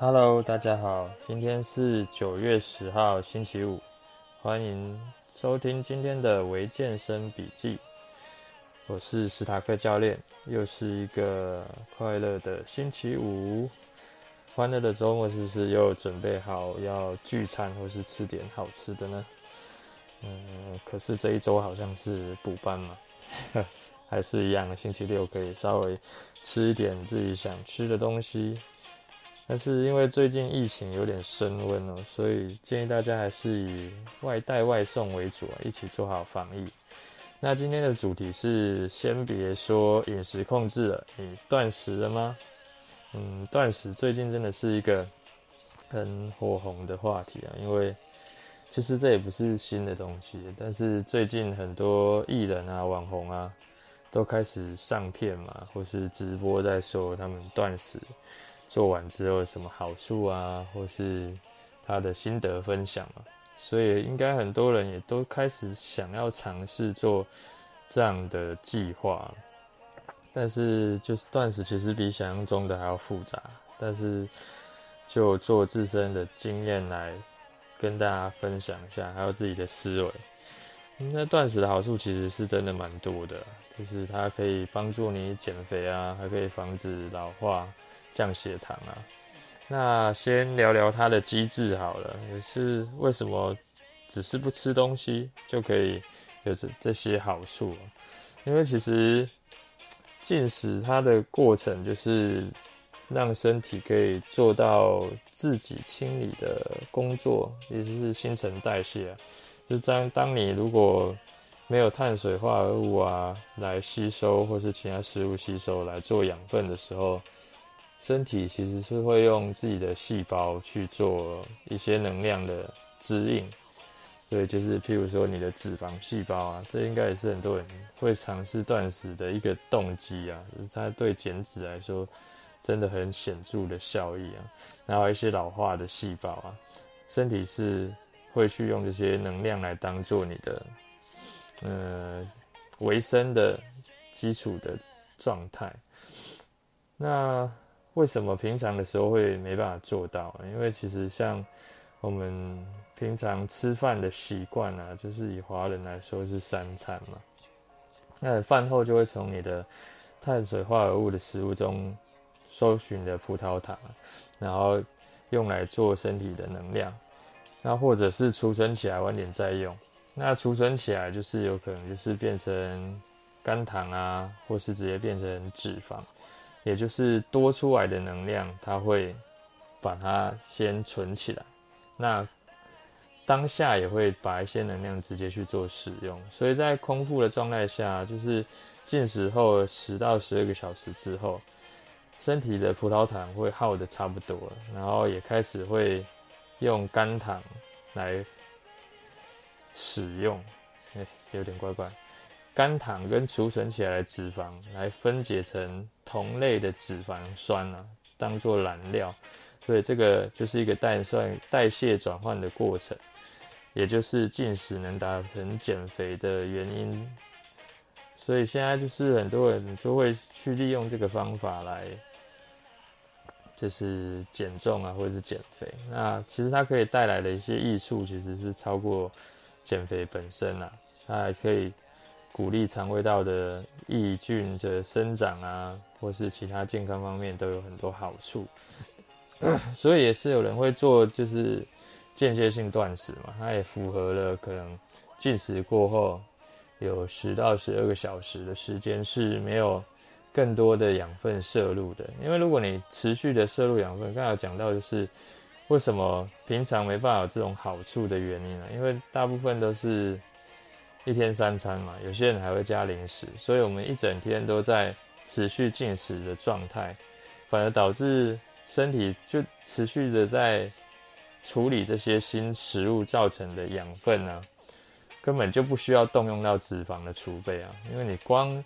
Hello，大家好，今天是九月十号，星期五，欢迎收听今天的微健身笔记。我是史塔克教练，又是一个快乐的星期五，欢乐的周末，是不是又准备好要聚餐或是吃点好吃的呢？嗯，可是这一周好像是补班嘛，还是一样，星期六可以稍微吃一点自己想吃的东西。但是因为最近疫情有点升温哦，所以建议大家还是以外带外送为主啊，一起做好防疫。那今天的主题是，先别说饮食控制了，你断食了吗？嗯，断食最近真的是一个很火红的话题啊，因为其实这也不是新的东西，但是最近很多艺人啊、网红啊，都开始上片嘛，或是直播在说他们断食做完之后有什么好处啊，或是他的心得分享嘛。所以应该很多人也都开始想要尝试做这样的计划，但是就是断食其实比想象中的还要复杂。但是就做自身的经验来跟大家分享一下，还有自己的思维。那断食的好处其实是真的蛮多的，就是它可以帮助你减肥啊，还可以防止老化、降血糖啊。那先聊聊它的机制好了，也是为什么只是不吃东西就可以有这这些好处？因为其实进食它的过程就是让身体可以做到自己清理的工作，也就是新陈代谢啊。就当当你如果没有碳水化合物啊来吸收，或是其他食物吸收来做养分的时候。身体其实是会用自己的细胞去做一些能量的指引，所以就是譬如说你的脂肪细胞啊，这应该也是很多人会尝试断食的一个动机啊，它对减脂来说真的很显著的效益啊。然后一些老化的细胞啊，身体是会去用这些能量来当做你的呃维生的基础的状态，那。为什么平常的时候会没办法做到？因为其实像我们平常吃饭的习惯啊，就是以华人来说是三餐嘛。那饭后就会从你的碳水化合物的食物中搜寻的葡萄糖，然后用来做身体的能量，那或者是储存起来晚点再用。那储存起来就是有可能就是变成肝糖啊，或是直接变成脂肪。也就是多出来的能量，它会把它先存起来，那当下也会把一些能量直接去做使用。所以在空腹的状态下，就是进食后十到十二个小时之后，身体的葡萄糖会耗的差不多，然后也开始会用肝糖来使用，哎，有点怪怪。肝糖跟储存起来的脂肪来分解成同类的脂肪酸啊，当做燃料，所以这个就是一个代算代谢转换的过程，也就是进食能达成减肥的原因。所以现在就是很多人就会去利用这个方法来，就是减重啊，或者是减肥。那其实它可以带来的一些益处，其实是超过减肥本身啊，它还可以。鼓励肠胃道的益菌的生长啊，或是其他健康方面都有很多好处，所以也是有人会做就是间歇性断食嘛，它也符合了可能进食过后有十到十二个小时的时间是没有更多的养分摄入的，因为如果你持续的摄入养分，刚才讲到就是为什么平常没办法有这种好处的原因呢？因为大部分都是。一天三餐嘛，有些人还会加零食，所以我们一整天都在持续进食的状态，反而导致身体就持续的在处理这些新食物造成的养分啊，根本就不需要动用到脂肪的储备啊，因为你光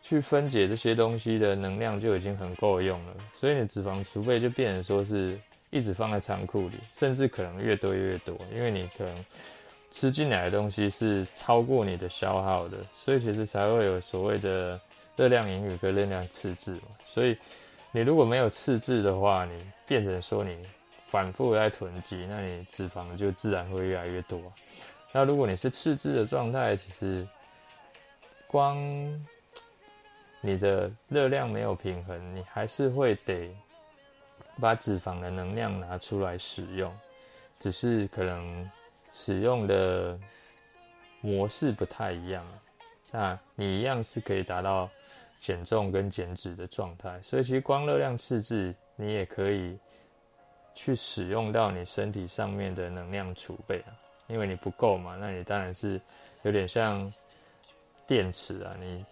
去分解这些东西的能量就已经很够用了，所以你脂肪储备就变成说是一直放在仓库里，甚至可能越堆越多，因为你可能。吃进来的东西是超过你的消耗的，所以其实才会有所谓的热量盈余跟热量赤字。所以你如果没有赤字的话，你变成说你反复在囤积，那你脂肪就自然会越来越多。那如果你是赤字的状态，其实光你的热量没有平衡，你还是会得把脂肪的能量拿出来使用，只是可能使用的模式不太一样。那你一样是可以达到减重跟减脂的状态，所以其实光热量赤字，你也可以去使用到你身体上面的能量储备啊。因为你不够嘛，那你当然是有点像电池啊，你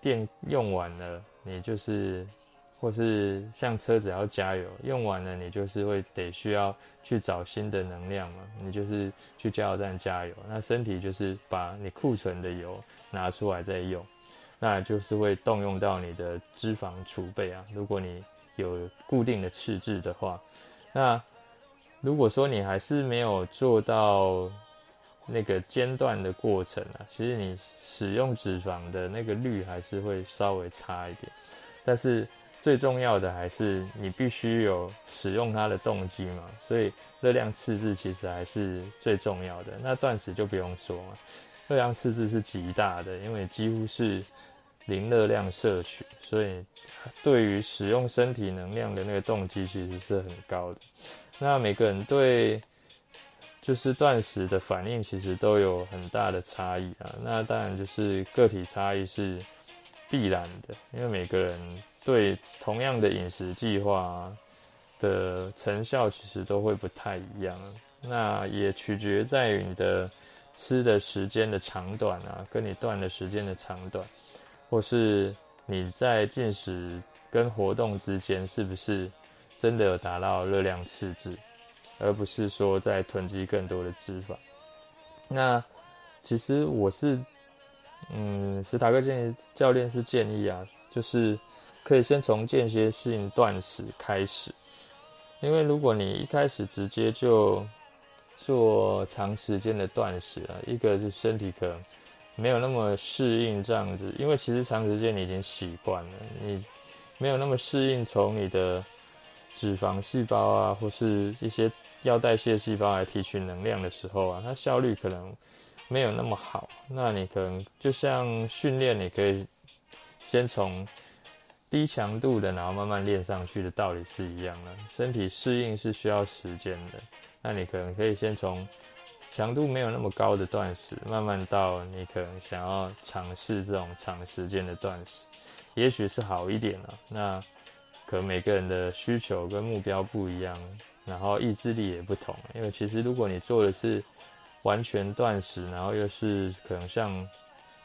电用完了，你就是或是像车子要加油，用完了你就是会得需要去找新的能量嘛，你就是去加油站加油，那身体就是把你库存的油拿出来再用，那就是会动用到你的脂肪储备啊。如果你有固定的赤字的话，那如果说你还是没有做到那个间断的过程啊，其实你使用脂肪的那个率还是会稍微差一点，但是最重要的还是你必须有使用它的动机嘛，所以热量赤字其实还是最重要的。那断食就不用说嘛，热量赤字是极大的，因为几乎是零热量摄取，所以对于使用身体能量的那个动机其实是很高的。那每个人对就是断食的反应其实都有很大的差异啊。那当然就是个体差异是必然的，因为每个人对同样的饮食计划的成效其实都会不太一样。那也取决在于你的吃的时间的长短啊，跟你断的时间的长短，或是你在进食跟活动之间是不是真的有达到热量赤字，而不是说在囤积更多的脂肪。那其实我是，嗯，史塔克建议教练是建议啊，就是可以先从间歇性断食开始，因为如果你一开始直接就做长时间的断食啊，一个是身体可能没有那么适应这样子，因为其实长时间你已经习惯了，你没有那么适应从你的。脂肪细胞啊，或是一些要代谢细胞来提取能量的时候啊，它效率可能没有那么好。那你可能就像训练，你可以先从低强度的，然后慢慢练上去的道理是一样的。身体适应是需要时间的。那你可能可以先从强度没有那么高的断食，慢慢到你可能想要尝试这种长时间的断食，也许是好一点了。那。可能每个人的需求跟目标不一样，然后意志力也不同。因为其实如果你做的是完全断食，然后又是可能像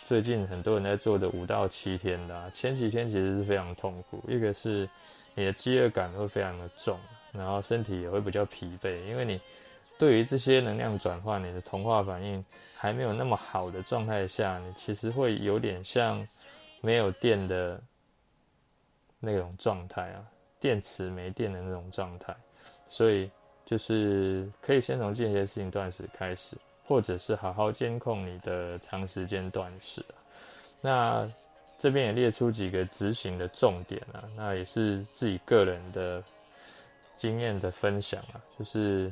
最近很多人在做的五到七天的，前几天其实是非常痛苦。一个是你的饥饿感会非常的重，然后身体也会比较疲惫，因为你对于这些能量转换，你的同化反应还没有那么好的状态下，你其实会有点像没有电的。那种状态啊，电池没电的那种状态，所以就是可以先从间歇性断食开始，或者是好好监控你的长时间断食。那这边也列出几个执行的重点啊，那也是自己个人的经验的分享啊，就是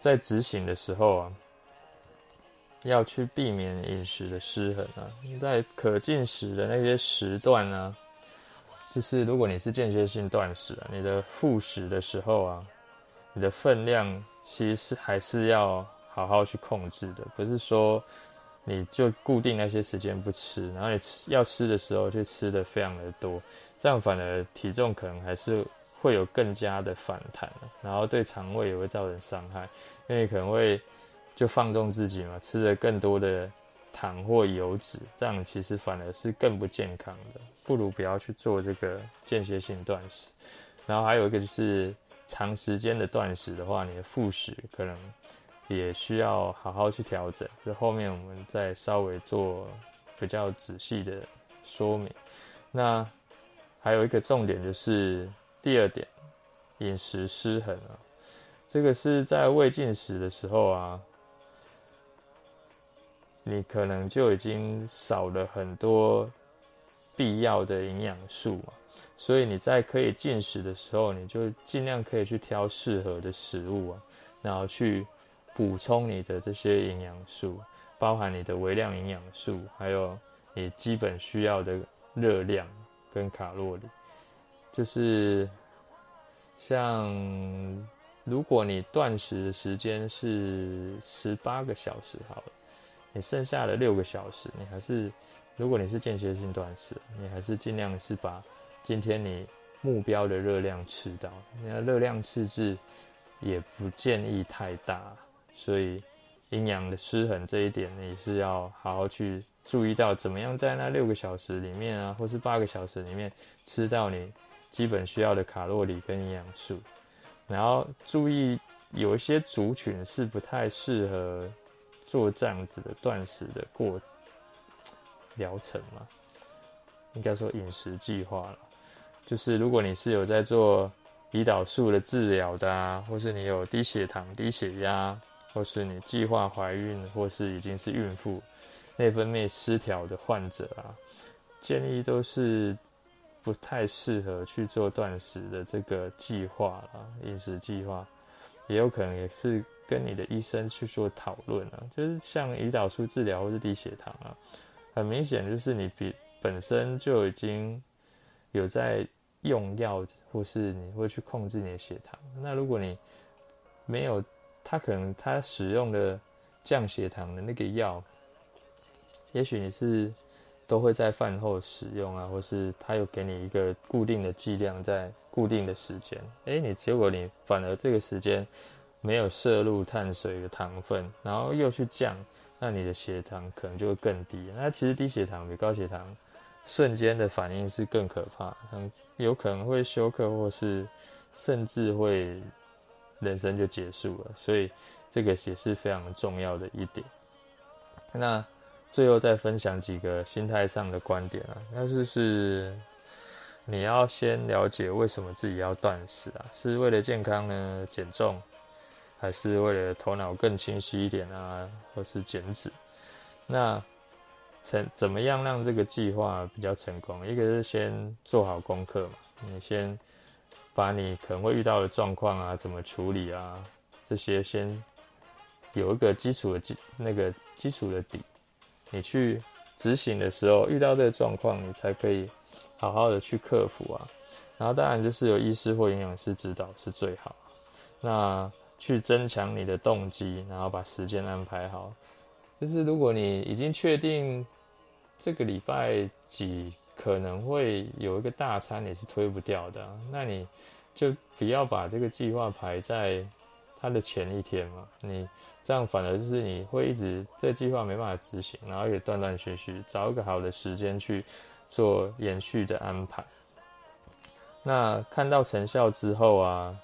在执行的时候啊，要去避免饮食的失衡啊，在可进食的那些时段啊。就是如果你是间歇性断食啊，你的复食的时候啊，你的分量其实是还是要好好去控制的，不是说你就固定那些时间不吃，然后你吃要吃的时候就吃的非常的多，这样反而体重可能还是会有更加的反弹，然后对肠胃也会造成伤害，因为你可能会就放纵自己嘛，吃的更多的。糖或油脂，这样其实反而是更不健康的，不如不要去做这个间歇性断食。然后还有一个就是长时间的断食的话，你的复食可能也需要好好去调整。这后面我们再稍微做比较仔细的说明。那还有一个重点就是第二点，饮食失衡啊，这个是在未进食的时候啊。你可能就已经少了很多必要的营养素嘛，所以你在可以进食的时候，你就尽量可以去挑适合的食物啊，然后去补充你的这些营养素，包含你的微量营养素，还有你基本需要的热量跟卡路里。就是像如果你断食的时间是十八个小时好了，你剩下的六个小时，你还是如果你是间歇性断食，你还是尽量是把今天你目标的热量吃到。那热量赤字也不建议太大，所以营养的失衡这一点你是要好好去注意到，怎么样在那六个小时里面啊，或是八个小时里面吃到你。基本需要的卡路里跟营养素，然后注意有一些族群是不太适合做这样子的断食的过疗程嘛，应该说饮食计划了。就是如果你是有在做胰岛素的治疗的啊，或是你有低血糖、低血压，或是你计划怀孕，或是已经是孕妇、内分泌失调的患者啊，建议都是。不太适合去做断食的这个计划啊，饮食计划也有可能也是跟你的医生去做讨论啊。就是像胰岛素治疗或是低血糖啊，很明显就是你比本身就已经有在用药，或是你会去控制你的血糖。那如果你没有，他可能他使用的降血糖的那个药，也许你是。都会在饭后使用啊，或是他有给你一个固定的剂量，在固定的时间，诶，你结果你反而这个时间没有摄入碳水的糖分，然后又去降，那你的血糖可能就会更低。那其实低血糖比高血糖瞬间的反应是更可怕，有可能会休克，或是甚至会人生就结束了。所以这个也是非常重要的一点。那。最后再分享几个心态上的观点啊，那就是你要先了解为什么自己要断食啊，是为了健康呢，减重，还是为了头脑更清晰一点啊，或是减脂？那成怎么样让这个计划比较成功？一个是先做好功课嘛，你先把你可能会遇到的状况啊，怎么处理啊，这些先有一个基础的基那个基础的底。你去执行的时候遇到这个状况，你才可以好好的去克服啊。然后当然就是有医师或营养师指导是最好。那去增强你的动机，然后把时间安排好。就是如果你已经确定这个礼拜几可能会有一个大餐，你是推不掉的，那你就不要把这个计划排在它的前一天嘛。你。这样反而就是你会一直这计划没办法执行，然后也断断续续，找一个好的时间去做延续的安排。那看到成效之后啊，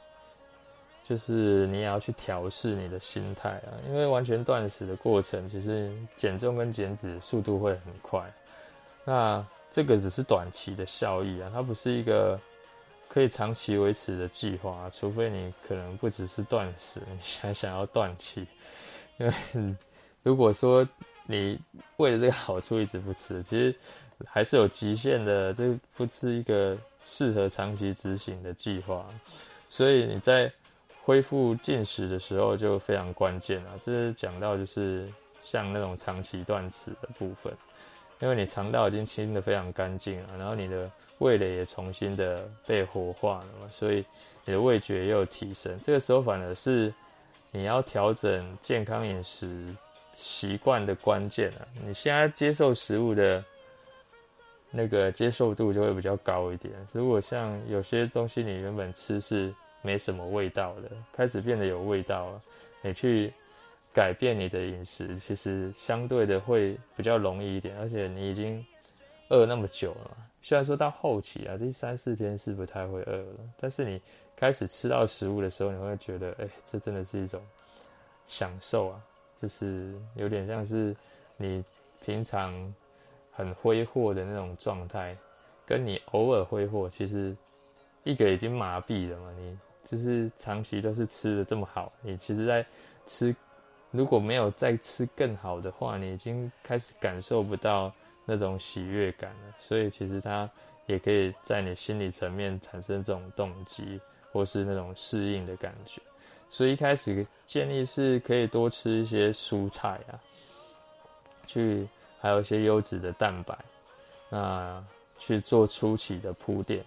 就是你也要去调试你的心态啊，因为完全断食的过程，其实减重跟减脂速度会很快。那这个只是短期的效益啊，它不是一个。可以长期维持的计划，除非你可能不只是断食，你还想要断气。因为如果说你为了这个好处一直不吃，其实还是有极限的，这不是一个适合长期执行的计划。所以你在恢复进食的时候就非常关键了。这是讲到就是像那种长期断食的部分，因为你肠道已经清得非常干净了，然后你的。味蕾也重新的被活化了嘛，所以你的味觉也有提升。这个时候反而是你要调整健康饮食习惯的关键了。你现在接受食物的那个接受度就会比较高一点。如果像有些东西你原本吃是没什么味道的，开始变得有味道了，你去改变你的饮食，其实相对的会比较容易一点。而且你已经饿那么久了。虽然说到后期啊，第三四天是不太会饿了，但是你开始吃到食物的时候，你会觉得，哎、这真的是一种享受啊，就是有点像是你平常很挥霍的那种状态，跟你偶尔挥霍，其实一个已经麻痹了嘛，你就是长期都是吃的这么好，你其实在吃，如果没有再吃更好的话，你已经开始感受不到。那种喜悦感了，所以其实它也可以在你心理层面产生这种动机，或是那种适应的感觉。所以一开始建议是可以多吃一些蔬菜啊，去还有一些优质的蛋白，那去做初期的铺垫，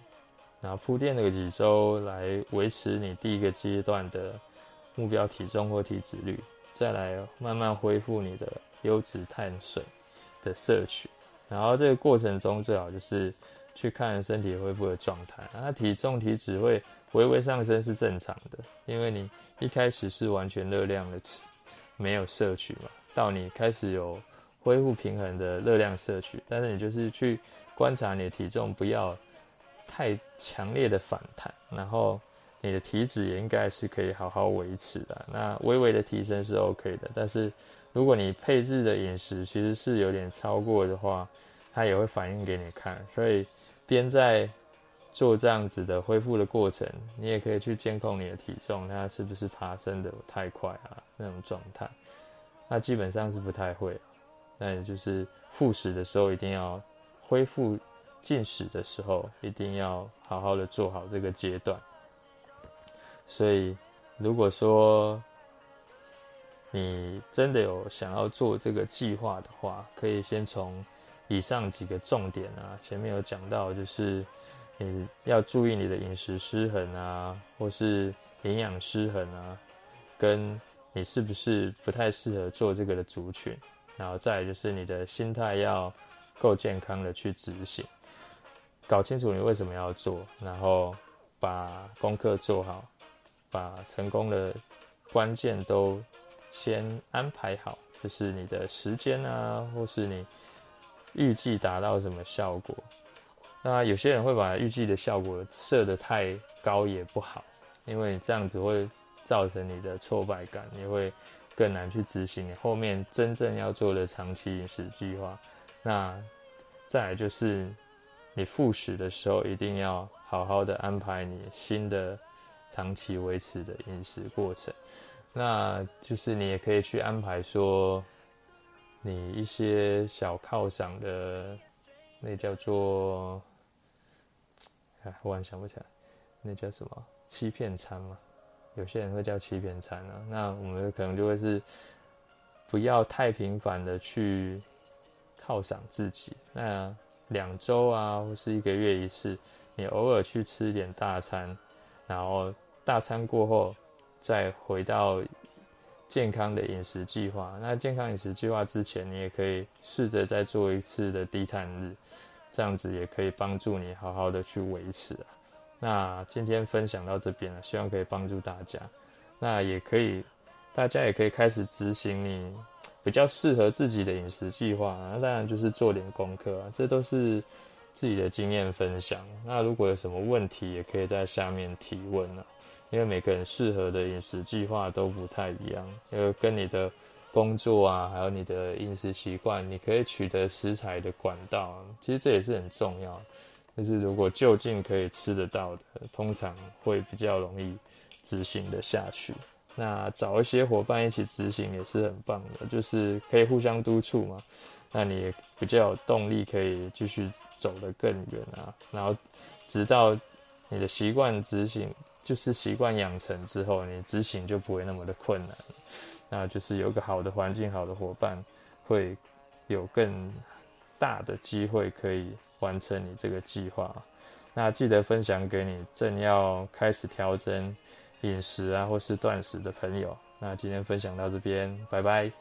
然后铺垫个几周来维持你第一个阶段的目标体重或体脂率，再来慢慢恢复你的优质碳水的摄取，然后这个过程中最好就是。去看身体恢复的状态，那体重体脂会微微上升是正常的，因为你一开始是完全热量的吃，没有摄取嘛，到你开始有恢复平衡的热量摄取，但是你就是去观察你的体重不要太强烈的反弹，然后你的体脂也应该是可以好好维持的，那微微的提升是 OK 的，但是如果你配置的饮食其实是有点超过的话，它也会反映给你看，所以。边在做这样子的恢复的过程，你也可以去监控你的体重，它是不是爬升的太快啊？那种状态，那基本上是不太会。那也就是复食的时候，一定要恢复进食的时候，一定要好好的做好这个阶段。所以，如果说你真的有想要做这个计划的话，可以先从。以上几个重点啊，前面有讲到，就是你要注意你的饮食失衡啊，或是营养失衡啊，跟你是不是不太适合做这个的族群，然后再就是你的心态要够健康的去执行，搞清楚你为什么要做，然后把功课做好，把成功的关键都先安排好，就是你的时间啊，或是你。预计达到什么效果？那有些人会把预计的效果设得太高也不好，因为你这样子会造成你的挫败感，你会更难去执行你后面真正要做的长期饮食计划。那再来就是你复食的时候，一定要好好的安排你新的长期维持的饮食过程。那就是你也可以去安排说。你一些小犒赏的，那叫做，哎，忽然想不起来，那叫什么欺骗餐嘛？有些人会叫欺骗餐啊。那我们可能就会是不要太频繁的去犒赏自己。那两周啊，或是一个月一次，你偶尔去吃一点大餐，然后大餐过后再回到。健康的饮食计划，那健康饮食计划之前，你也可以试着再做一次的低碳日，这样子也可以帮助你好好的去维持啊。那今天分享到这边了，希望可以帮助大家。那也可以，大家也可以开始执行你比较适合自己的饮食计划。那当然就是做点功课啊，这都是自己的经验分享。那如果有什么问题，也可以在下面提问啊。因为每个人适合的饮食计划都不太一样，因为跟你的工作啊，还有你的饮食习惯，你可以取得食材的管道，其实这也是很重要。就是如果就近可以吃得到的，通常会比较容易执行的下去。那找一些伙伴一起执行也是很棒的，就是可以互相督促嘛。那你也比较有动力，可以继续走得更远啊。然后直到你的习惯执行。就是习惯养成之后，你执行就不会那么的困难。那就是有个好的环境、好的伙伴，会有更大的机会可以完成你这个计划。那记得分享给你正要开始调整饮食啊，或是断食的朋友。那今天分享到这边，拜拜。